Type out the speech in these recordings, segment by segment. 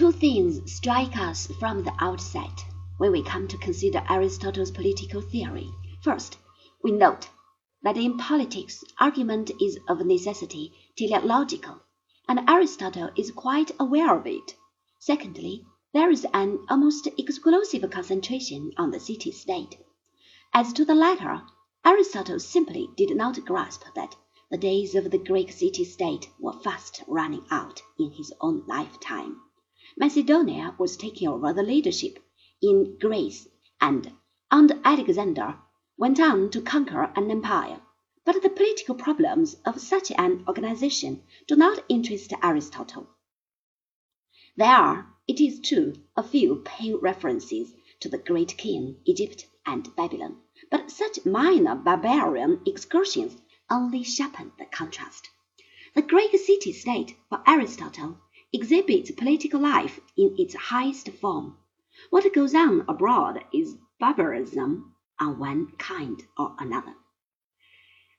Two things strike us from the outset when we come to consider Aristotle's political theory. First, we note that in politics argument is of necessity teleological, and Aristotle is quite aware of it. Secondly, there is an almost exclusive concentration on the city state. As to the latter, Aristotle simply did not grasp that the days of the Greek city state were fast running out in his own lifetime. Macedonia was taking over the leadership in Greece, and, under Alexander, went on to conquer an empire. But the political problems of such an organization do not interest Aristotle. There are, it is true, a few pale references to the great king, Egypt, and Babylon, but such minor barbarian excursions only sharpen the contrast. The Greek city state, for Aristotle, exhibits political life in its highest form. What goes on abroad is barbarism on one kind or another.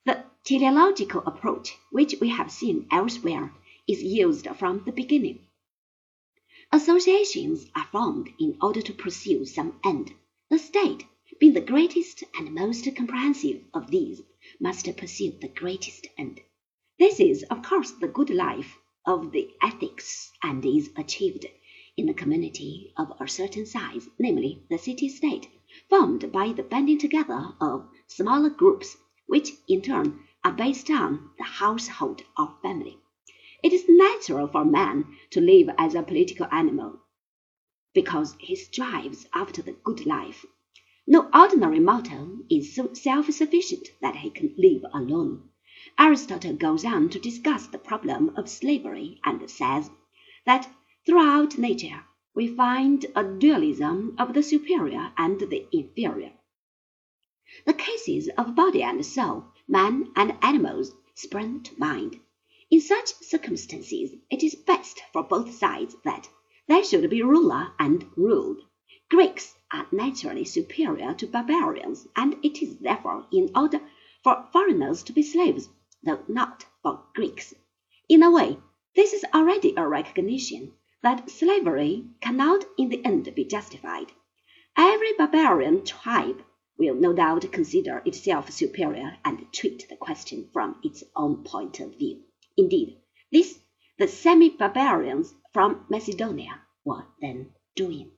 The teleological approach, which we have seen elsewhere, is used from the beginning. Associations are formed in order to pursue some end. The state, being the greatest and most comprehensive of these, must pursue the greatest end. This is, of course, the good life of the ethics, and is achieved in a community of a certain size, namely the city state, formed by the banding together of smaller groups, which in turn are based on the household or family. It is natural for man to live as a political animal, because he strives after the good life. No ordinary mortal is so self-sufficient that he can live alone. Aristotle goes on to discuss the problem of slavery, and says that throughout nature we find a dualism of the superior and the inferior. The cases of body and soul, man and animals, spring to mind. In such circumstances, it is best for both sides that there should be ruler and ruled. Greeks are naturally superior to barbarians, and it is therefore in order for foreigners to be slaves, though not for Greeks. In a way, this is already a recognition that slavery cannot in the end be justified. Every barbarian tribe will no doubt consider itself superior and treat the question from its own point of view. Indeed, this the semi barbarians from Macedonia were then doing.